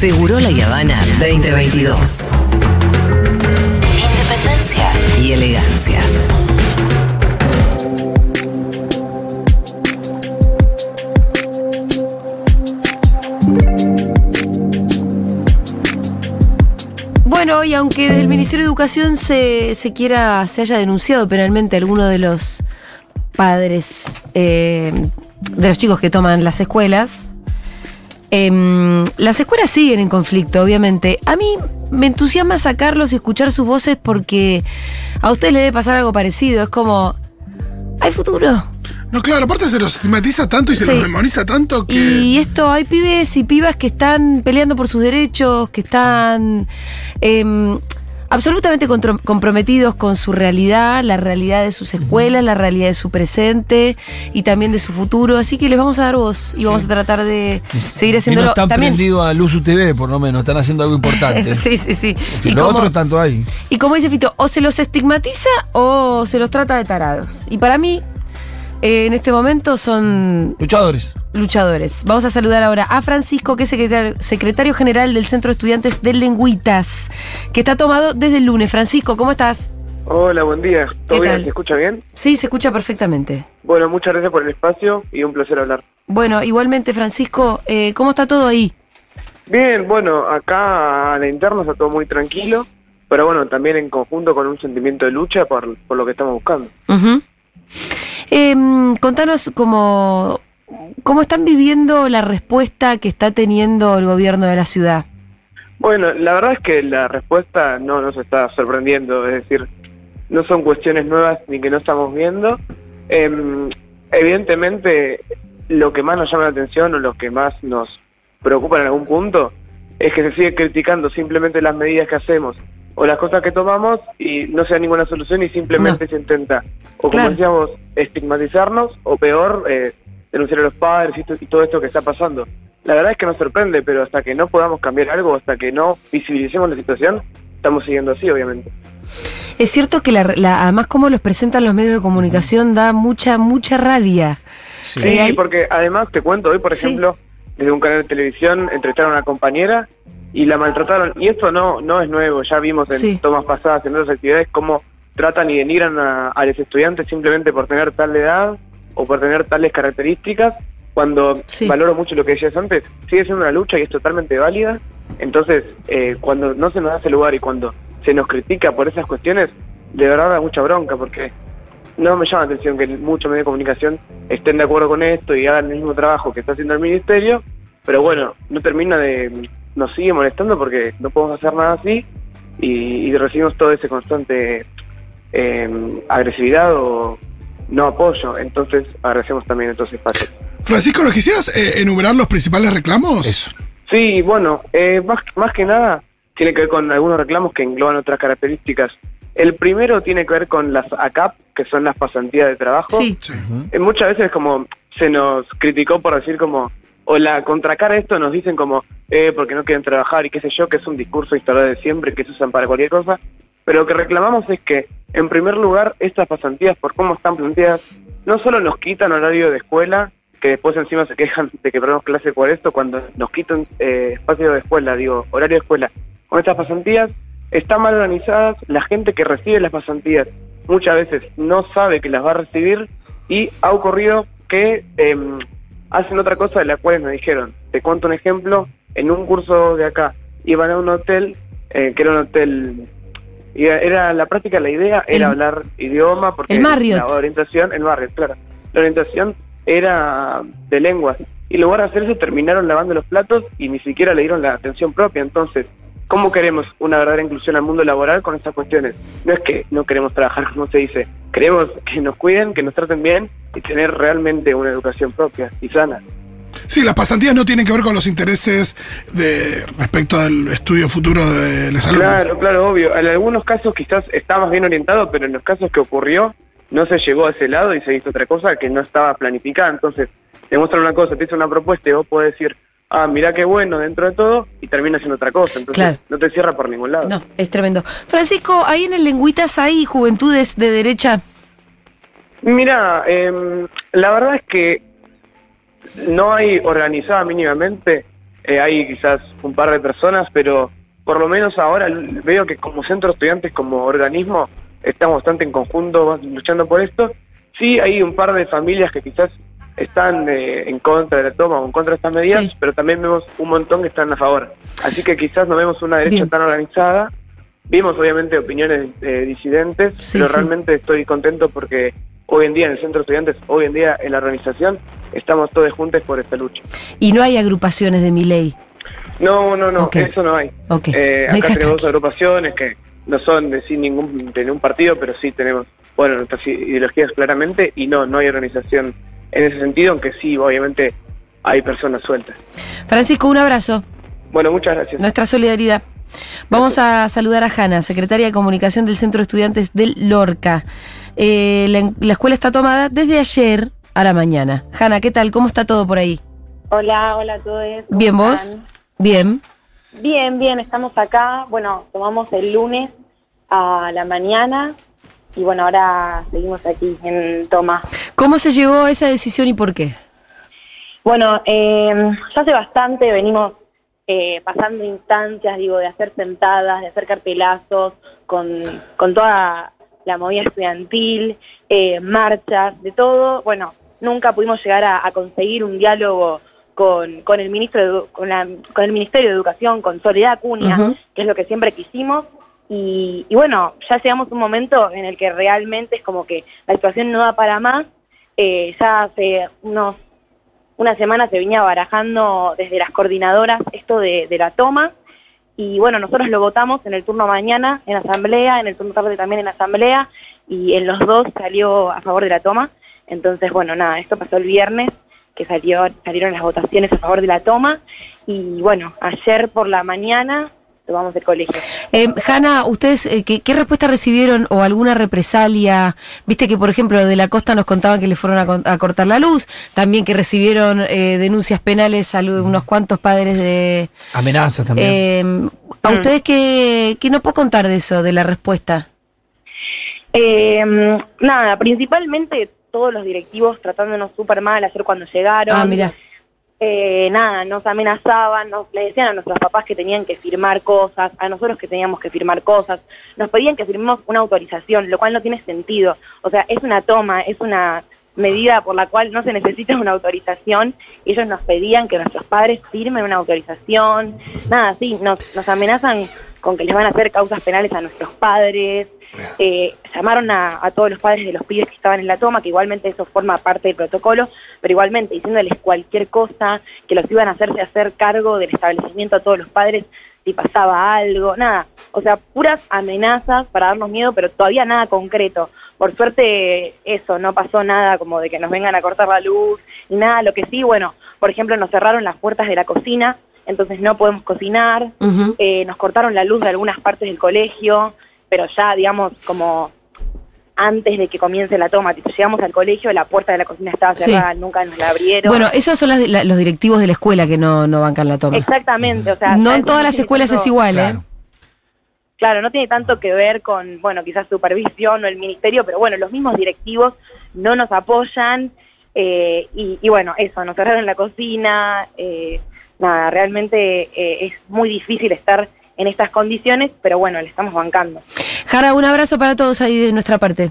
Seguro la Habana 2022. Independencia y elegancia. Bueno, y aunque desde el Ministerio de Educación se, se quiera, se haya denunciado penalmente a alguno de los padres eh, de los chicos que toman las escuelas, em, las escuelas siguen en conflicto, obviamente. A mí me entusiasma sacarlos y escuchar sus voces porque a ustedes les debe pasar algo parecido. Es como, hay futuro. No, claro, aparte se los estigmatiza tanto y se los demoniza tanto que. Y esto, hay pibes y pibas que están peleando por sus derechos, que están em, absolutamente comprometidos con su realidad, la realidad de sus escuelas, la realidad de su presente y también de su futuro. Así que les vamos a dar voz y vamos a tratar de seguir Y no haciéndolo están también. prendidos a Luzu TV, por lo menos, están haciendo algo importante. Sí, sí, sí. Y Y lo como- otro tanto hay. y como dice Fito, o se los estigmatiza o se los trata de tarados. Y para mí, eh, en este momento son Luchadores. luchadores. Vamos a saludar ahora a Francisco, que es secretario, secretario general del Centro de Estudiantes de Lengüitas, que está tomado desde el lunes. Francisco, ¿cómo estás? Hola, buen día. ¿Qué ¿Todo bien? tal? ¿Se escucha bien? Sí, se escucha perfectamente. Bueno, muchas gracias por el espacio y un placer hablar. Bueno, igualmente, Francisco, eh, ¿cómo está todo ahí? Bien, bueno, acá a la interna está todo muy tranquilo, pero bueno, también en conjunto con un sentimiento de lucha por, por lo que estamos buscando. Ujú. Em, contanos cómo, cómo están viviendo la respuesta que está teniendo el gobierno de la ciudad. Bueno, la verdad es que la respuesta no nos está sorprendiendo, es decir, no son cuestiones nuevas ni que no estamos viendo. Em, evidentemente, lo que más nos llama la atención o lo que más nos preocupa en algún punto es que se sigue criticando simplemente las medidas que hacemos o las cosas que tomamos y no se da ninguna solución y simplemente se intenta, o como Claro. decíamos, estigmatizarnos o peor, eh, denunciar a los padres y, to- y todo esto que está pasando. La verdad es que nos sorprende, pero hasta que no podamos cambiar algo, hasta que no visibilicemos la situación, estamos siguiendo así, obviamente. Es cierto que la, la- además cómo los presentan los medios de comunicación da mucha, mucha rabia. Sí. Eh, hay- porque además te cuento, hoy por Sí. ejemplo, desde un canal de televisión entrevistaron a una compañera y la maltrataron. Y esto no no es nuevo, ya vimos en Sí. tomas pasadas, en otras actividades, cómo tratan y denigran a, a los estudiantes simplemente por tener tal edad o por tener tales características, cuando Sí. valoro mucho lo que decías antes, sigue siendo una lucha y es totalmente válida. Entonces, eh, cuando no se nos da ese lugar y cuando se nos critica por esas cuestiones, de verdad da mucha bronca, porque no me llama la atención que muchos medios de comunicación estén de acuerdo con esto y hagan el mismo trabajo que está haciendo el ministerio, pero bueno, no termina de... nos sigue molestando porque no podemos hacer nada así y, y recibimos todo ese constante eh, agresividad o no apoyo, entonces agradecemos también estos espacios. Francisco, ¿nos quisieras eh, enumerar los principales reclamos? Eso. Sí, bueno, eh, más, más que nada tiene que ver con algunos reclamos que engloban otras características. El primero tiene que ver con las ACAP, que son las pasantías de trabajo. Sí, Sí. Eh, muchas veces como se nos criticó por decir como, o la contracara esto nos dicen como, eh, porque no quieren trabajar y qué sé yo, que es un discurso instalado de siempre, que se usan para cualquier cosa, pero lo que reclamamos es que, en primer lugar, estas pasantías, por cómo están planteadas, no solo nos quitan horario de escuela, que después encima se quejan de que perdemos clase por esto, cuando nos quitan eh, espacio de escuela, digo, horario de escuela, con estas pasantías, están mal organizadas, la gente que recibe las pasantías muchas veces no sabe que las va a recibir y ha ocurrido que em, hacen otra cosa de la cual me dijeron. Te cuento un ejemplo, en un curso de acá iban a un hotel, eh, que era un hotel, y era la práctica, la idea era hablar idioma, porque el la orientación, el Marriott, claro, la orientación era de lenguas, y en lugar de hacer eso terminaron lavando los platos y ni siquiera le dieron la atención propia, entonces... ¿Cómo queremos una verdadera inclusión al mundo laboral con estas cuestiones? No es que no queremos trabajar, como se dice, queremos que nos cuiden, que nos traten bien y tener realmente una educación propia y sana. Sí, las pasantías no tienen que ver con los intereses de respecto al estudio futuro de los alumnos. Claro, claro, obvio. En algunos casos quizás está más bien orientado, pero en los casos que ocurrió no se llegó a ese lado y se hizo otra cosa que no estaba planificada. Entonces, te muestran una cosa, te hizo una propuesta y vos podés decir, ah, mirá qué bueno dentro de todo y termina haciendo otra cosa. Entonces, Claro. no te cierra por ningún lado. no, es tremendo. Francisco, ahí en el Lengüitas hay juventudes de derecha. Mira, em, la verdad es que no hay organizada mínimamente eh, hay quizás un par de personas, pero por lo menos ahora veo que como centro de estudiantes, como organismo, estamos bastante en conjunto luchando por esto. Sí, hay un par de familias que quizás están eh, en contra de la toma o en contra de estas medidas, Sí. pero también vemos un montón que están a favor. Así que quizás no vemos una derecha Bien. tan organizada. Vimos obviamente opiniones eh, disidentes, Sí, pero sí. realmente estoy contento porque hoy en día en el centro de estudiantes, hoy en día en la organización, estamos todos juntos por esta lucha. Y no hay agrupaciones de mi ley. No, no, no, eso no hay. Ok. Eh, acá tenemos agrupaciones que no son de sin ningún, de ningún partido, pero sí tenemos, bueno, nuestras ideologías claramente y no, no hay organización en ese sentido, aunque sí, obviamente hay personas sueltas. Francisco, un abrazo. Bueno, muchas gracias. Nuestra solidaridad. Vamos a saludar a Hanna, secretaria de comunicación del Centro de Estudiantes del Lorca. Eh, la, la escuela está tomada desde ayer a la mañana. Hanna, ¿qué tal? ¿Cómo está todo por ahí? Hola, hola a todos. ¿cómo Bien, vos. Bien. Bien, bien, estamos acá. Bueno, tomamos el lunes a la mañana y bueno, ahora seguimos aquí en toma. ¿Cómo se llegó a esa decisión y por qué? Bueno, eh, ya hace bastante venimos eh, pasando instancias, digo, de hacer sentadas, de hacer cartelazos con, con toda la movida estudiantil, eh, marchas, de todo. Bueno, nunca pudimos llegar a, a conseguir un diálogo con, con el ministro de con, la- con el Ministerio de Educación, con Soledad Acuña, que es lo que siempre quisimos. Y, y bueno, ya llegamos a un momento en el que realmente es como que la situación no da para más. Eh, ya hace unos una semana se venía barajando desde las coordinadoras esto de, de la toma y bueno, nosotros lo votamos en el turno mañana en asamblea, en el turno tarde también en asamblea y en los dos salió a favor de la toma. Entonces, bueno, nada, esto pasó el viernes que salió, salieron las votaciones a favor de la toma y bueno, ayer por la mañana tomamos el colegio. Eh, Hanna, ¿ustedes eh, ¿qué, qué respuesta recibieron o alguna represalia? Viste que, por ejemplo, de la costa nos contaban que le fueron a, cortar la luz, también que recibieron eh, denuncias penales a unos cuantos padres de... Amenazas también. Eh, ¿A Mm. ustedes qué, qué nos puedo contar de eso, de la respuesta? Eh, nada, principalmente todos los directivos tratándonos súper mal ayer cuando llegaron. Ah, mira. Eh, nada, nos amenazaban, nos, le decían a nuestros papás que tenían que firmar cosas, a nosotros que teníamos que firmar cosas, nos pedían que firmemos una autorización, lo cual no tiene sentido. O sea, es una toma, es una medida por la cual no se necesita una autorización. Ellos nos pedían que nuestros padres firmen una autorización. Nada, sí, nos, nos amenazan con que les van a hacer causas penales a nuestros padres. Eh, llamaron a, a todos los padres de los pibes que estaban en la toma, que igualmente eso forma parte del protocolo, pero igualmente diciéndoles cualquier cosa, que los iban a hacerse hacer cargo del establecimiento a todos los padres si pasaba algo, nada. O sea, puras amenazas para darnos miedo, pero todavía nada concreto. Por suerte, eso, no pasó nada como de que nos vengan a cortar la luz y nada. Lo que sí, bueno, por ejemplo, nos cerraron las puertas de la cocina, entonces no podemos cocinar. Eh, nos cortaron la luz de algunas partes del colegio, pero ya, digamos, como antes de que comience la toma. Tipo, llegamos al colegio, la puerta de la cocina estaba Sí. cerrada, nunca nos la abrieron. Bueno, esos son las- la- los directivos de la escuela que no, no bancan la toma. Exactamente, o sea... No en todas las escuelas tanto- es igual, ¿eh? Claro. Claro, no tiene tanto que ver con, bueno, quizás supervisión o el ministerio, pero bueno, los mismos directivos no nos apoyan eh, y, y bueno, eso, nos cerraron la cocina, eh, nada, realmente eh, es muy difícil estar en estas condiciones, pero bueno, le estamos bancando. Jara, un abrazo para todos ahí de nuestra parte.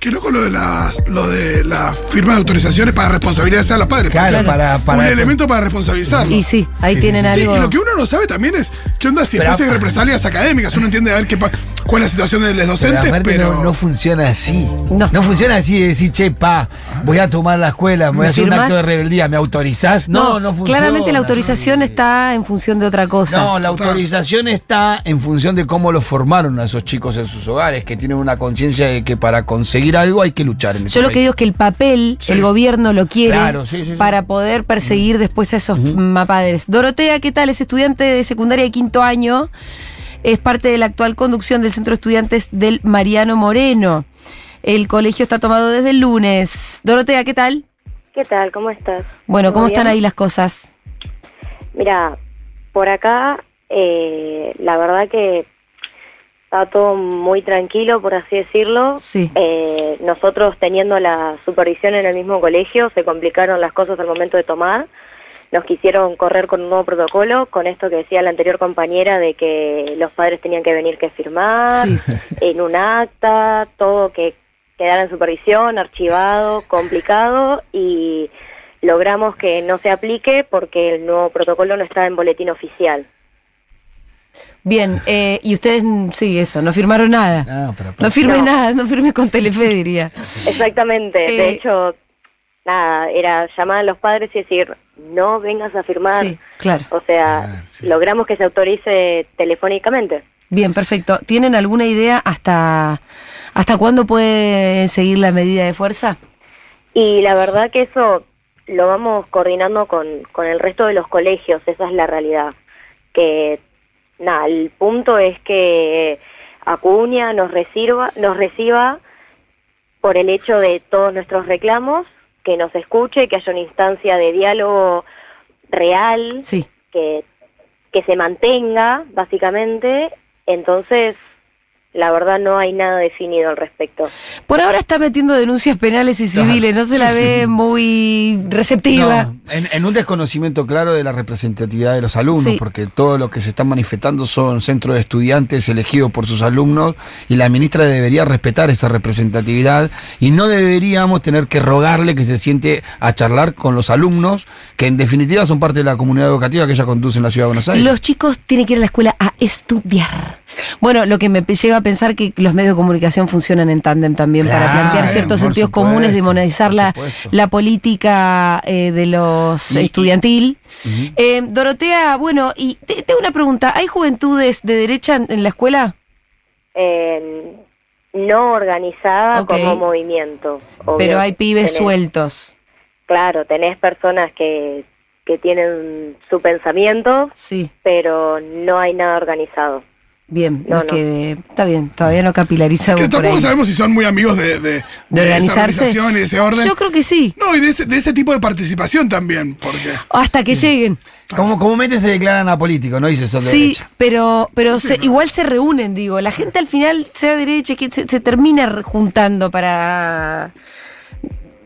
Qué loco lo de las, lo de la firma de autorizaciones para responsabilizar a los padres. Claro, Claro. para, para. un elemento para responsabilizarlos. Y sí, ahí Sí, tienen sí, Sí, algo. y lo que uno no sabe también es qué onda si después hay represalias académicas. Uno entiende a ver qué pa- cuál es la situación de los docentes, pero. no, no funciona así. No. funciona así de decir, che, pa, voy a tomar la escuela, me voy a ¿Me hacer un acto de rebeldía, ¿me autorizás? No, no, funciona. Claramente la autorización está en función de otra cosa. No, la autorización está en función de cómo lo formaron a esos chicos en sus hogares, que tienen una conciencia de que para conseguir algo hay que luchar en ese Yo lo que digo es que el papel, Sí. el gobierno lo quiere Claro, sí, sí, sí. para poder perseguir después a esos mapadres. Dorotea, ¿qué tal? Es estudiante de secundaria de quinto año. Es parte de la actual conducción del Centro de Estudiantes del Mariano Moreno. El colegio está tomado desde el lunes. Dorotea, ¿qué tal? ¿Qué tal? ¿Cómo estás? Bueno, ¿Todo ¿cómo están ahí las cosas? Mira, por acá, eh, la verdad que está todo muy tranquilo, por así decirlo. Sí. Eh, nosotros teniendo la supervisión en el mismo colegio, se complicaron las cosas al momento de tomar. nos quisieron correr con un nuevo protocolo, con esto que decía la anterior compañera de que los padres tenían que venir que firmar Sí. en un acta, todo que quedara en supervisión, archivado, complicado y logramos que no se aplique porque el nuevo protocolo no está en boletín oficial. Bien, eh, y ustedes, sí, eso, no firmaron nada. Pero- No firme No. nada, no firme con Telefe, diría. Exactamente, Eh, de hecho, nada, era llamar a los padres y decir, no vengas a firmar. Sí, claro. O sea, Ah, sí. logramos que se autorice telefónicamente. Bien, perfecto. ¿Tienen alguna idea hasta, hasta cuándo puede seguir la medida de fuerza? Y la verdad que eso lo vamos coordinando con, con el resto de los colegios, esa es la realidad. Que, nada, el punto es que Acuña nos reciba, nos reciba por el hecho de todos nuestros reclamos, que nos escuche, que haya una instancia de diálogo real, Sí. que, que se mantenga, básicamente. Entonces, la verdad no hay nada definido al respecto. Por ahora está metiendo denuncias penales y civiles, no se la ve sí. muy receptiva. No, en, en un desconocimiento claro de la representatividad de los alumnos, Sí. porque todo lo que se están manifestando son centros de estudiantes elegidos por sus alumnos y la ministra debería respetar esa representatividad y no deberíamos tener que rogarle que se siente a charlar con los alumnos, que en definitiva son parte de la comunidad educativa que ella conduce en la ciudad de Buenos Aires. Los chicos tienen que ir a la escuela a estudiar. Bueno, lo que me lleva a pensar que los medios de comunicación funcionan en tándem también para plantear ciertos sentidos supuesto, comunes, demonizar la, la política eh, de los Y- y- estudiantil. Ujú. Eh, Dorotea, bueno, y te- tengo una pregunta. ¿Hay juventudes de derecha en, en la escuela? Eh, no organizada Ok. como movimiento. obvio. Pero hay pibes Tenés- sueltos. Claro, tenés personas que, que tienen su pensamiento, Sí, pero no hay nada organizado. Bien. No, es no. que está bien, todavía no capilarizamos Que por tampoco ahí. sabemos si son muy amigos de, de, ¿De esa organización y de ese orden. Yo creo que sí. No, y de ese, de ese tipo de participación también, porque... Hasta que lleguen. Como, comúnmente se declaran apolíticos, no dice son de Sí, derecha. pero, pero Sí, se- pero- igual se reúnen, digo. La gente al final, sea derecha, que se, se termina juntando para.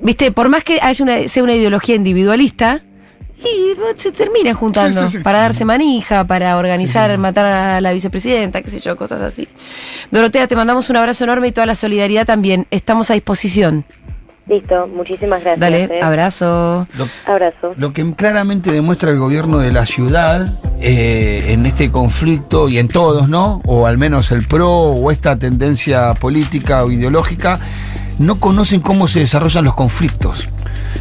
Viste, por más que haya una, sea una ideología individualista, y se terminan juntando Sí, sí, sí. para darse manija, para organizar, matar a la vicepresidenta, qué sé yo, cosas así. Dorotea, te mandamos un abrazo enorme y toda la solidaridad también. Estamos a disposición. Listo, muchísimas gracias. Dale, eh. abrazo. Lo- Abrazo. Lo que claramente demuestra el gobierno de la ciudad eh, en este conflicto y en todos, ¿no? O al menos el PRO o esta tendencia política o ideológica, no conocen cómo se desarrollan los conflictos.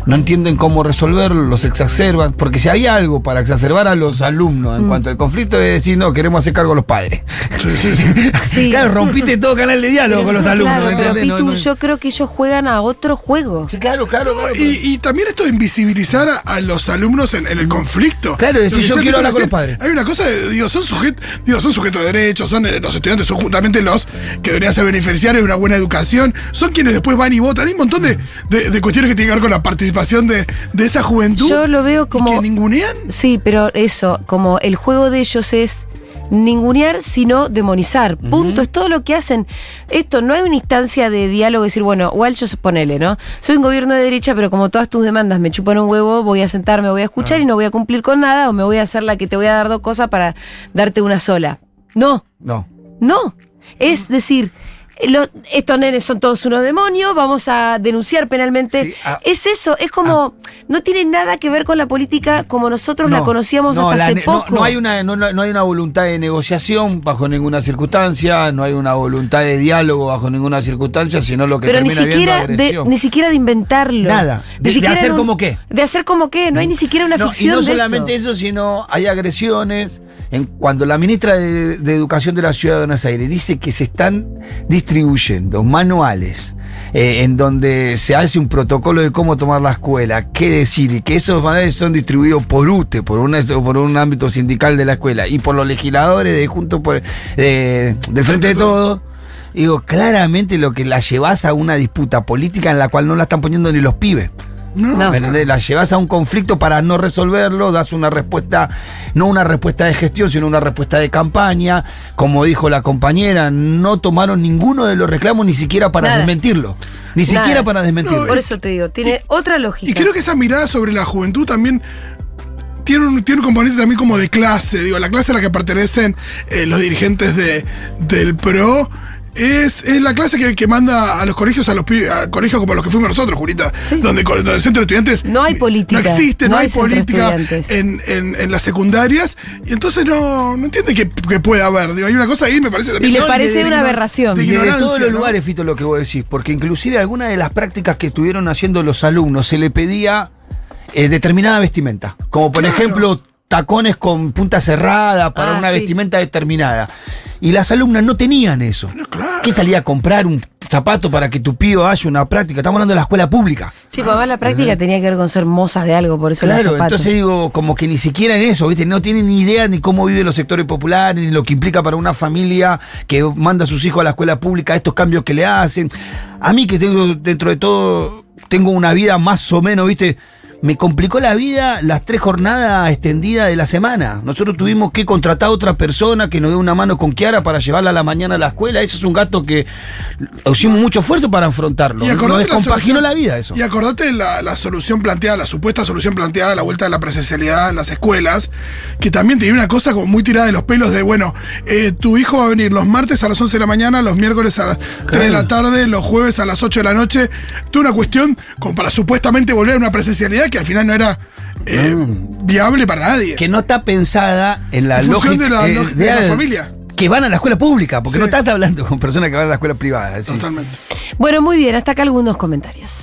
No entienden cómo resolverlos, los exacerban, porque si hay algo para exacerbar a los alumnos en cuanto al conflicto es decir, no, queremos hacer cargo a los padres. Sí, sí, sí. Sí. claro, rompiste todo canal de diálogo con los alumnos, Claro, pero Pitu, no- yo creo que ellos juegan a otro juego. Sí, claro, claro, claro. Y, y también esto de invisibilizar a, a los alumnos en, en el conflicto. Claro, decir, Lo que yo quiero hablar con los padres. Hay una cosa, de, digo, son sujetos, digo, son sujetos de derechos, son eh, los estudiantes, son justamente los que deberían ser beneficiarios de una buena educación, son quienes después van y votan. Hay un montón de, de- de cuestiones que tienen que ver con la participación de, de esa juventud. Yo lo veo y como. que ningunean. Sí, pero eso, como el juego de ellos es ningunear, sino demonizar. Punto, es todo lo que hacen. Esto, no hay una instancia de diálogo, decir, bueno, igual yo ponele, ¿no? Soy un gobierno de derecha, pero como todas tus demandas me chupan un huevo, voy a sentarme, voy a escuchar y no voy a cumplir con nada, o me voy a hacer la que te voy a dar dos cosas para darte una sola. No, No. no. Es decir, lo- estos nenes son todos unos demonios, vamos a denunciar penalmente. Sí, ah. es eso, es como, no tiene nada que ver con la política como nosotros la No, conocíamos no, hasta la hace no- poco. No, hay una, no, hay una voluntad de negociación bajo ninguna circunstancia, no hay una voluntad de diálogo bajo ninguna circunstancia, sino lo que pero ni termina viendo siquiera, de, ni siquiera de inventarlo. Nada. Ni De- hacer un- como qué. De hacer como qué, no hay ni siquiera una ficción y no de solamente eso. eso. sino hay agresiones. En, cuando la ministra de, Educación de la Ciudad de Buenos Aires dice que se están distribuyendo manuales eh, en donde se hace un protocolo de cómo tomar la escuela, qué decir, y que esos manuales son distribuidos por UTE, por un ámbito sindical de la escuela, y por los legisladores de junto por, eh, del Frente de Todos. Digo, claramente lo que la llevas a una disputa política en la cual no la están poniendo ni los pibes. No. No. ¿Me entendés? La llevas a un conflicto para no resolverlo, das una respuesta, no una respuesta de gestión, sino una respuesta de campaña. Como dijo la compañera, no tomaron ninguno de los reclamos ni siquiera para Nada. desmentirlo. Ni Nada. siquiera para desmentirlo. No, Por eso te digo, tiene otra lógica. Y creo que esa mirada sobre la juventud también tiene un, tiene un componente también como de clase. Digo, la clase a la que pertenecen eh, los dirigentes de, del PRO. Es, es la clase que, que manda a los colegios, a los a colegios como los que fuimos nosotros, Julita, Sí. donde, donde el centro de estudiantes No hay política, no existe, no, no hay, política en, en, en las secundarias, y entonces no, no entiende que, que puede haber. Digo, hay una cosa ahí, me parece Y también. le No, parece de- una aberración. de Y de todos los ¿no? lugares, Fito, lo que vos decís, porque inclusive algunas de las prácticas que estuvieron haciendo los alumnos se le pedía eh, determinada vestimenta, como por Claro. ejemplo tacones con punta cerrada para Ah, una sí. vestimenta determinada. Y las alumnas no tenían eso. claro. ¿Qué salía a comprar un zapato para que tu pío haya una práctica? Estamos hablando de la escuela pública. Sí, papá, la práctica tenía que ver con ser mozas de algo, por eso Claro, entonces digo, como que ni siquiera en eso, ¿viste? No tienen ni idea ni cómo viven los sectores populares, ni lo que implica para una familia que manda a sus hijos a la escuela pública, estos cambios que le hacen. A mí que tengo, dentro de todo, tengo una vida más o menos, ¿viste? Me complicó la vida las tres jornadas extendidas de la semana. Nosotros tuvimos que contratar a otra persona que nos dé una mano con Kiara para llevarla a la mañana a la escuela. Ese es un gasto que hicimos mucho esfuerzo para afrontarlo. Y Nos la descompaginó la vida eso. Y acordate la, la solución planteada, la supuesta solución planteada a la vuelta de la presencialidad en las escuelas, que también tenía una cosa como muy tirada de los pelos de, bueno, eh, tu hijo va a venir los martes a las 11 de la mañana, los miércoles a las 3 de la tarde, los jueves a las 8 de la noche. Toda una cuestión como para supuestamente volver a una presencialidad que al final no era eh, viable para nadie. que no está pensada en la En lógica de la eh, de la familia. que van a la escuela pública, porque Sí. no estás hablando con personas que van a la escuela privada. es Totalmente. Bueno, muy bien, hasta acá algunos comentarios.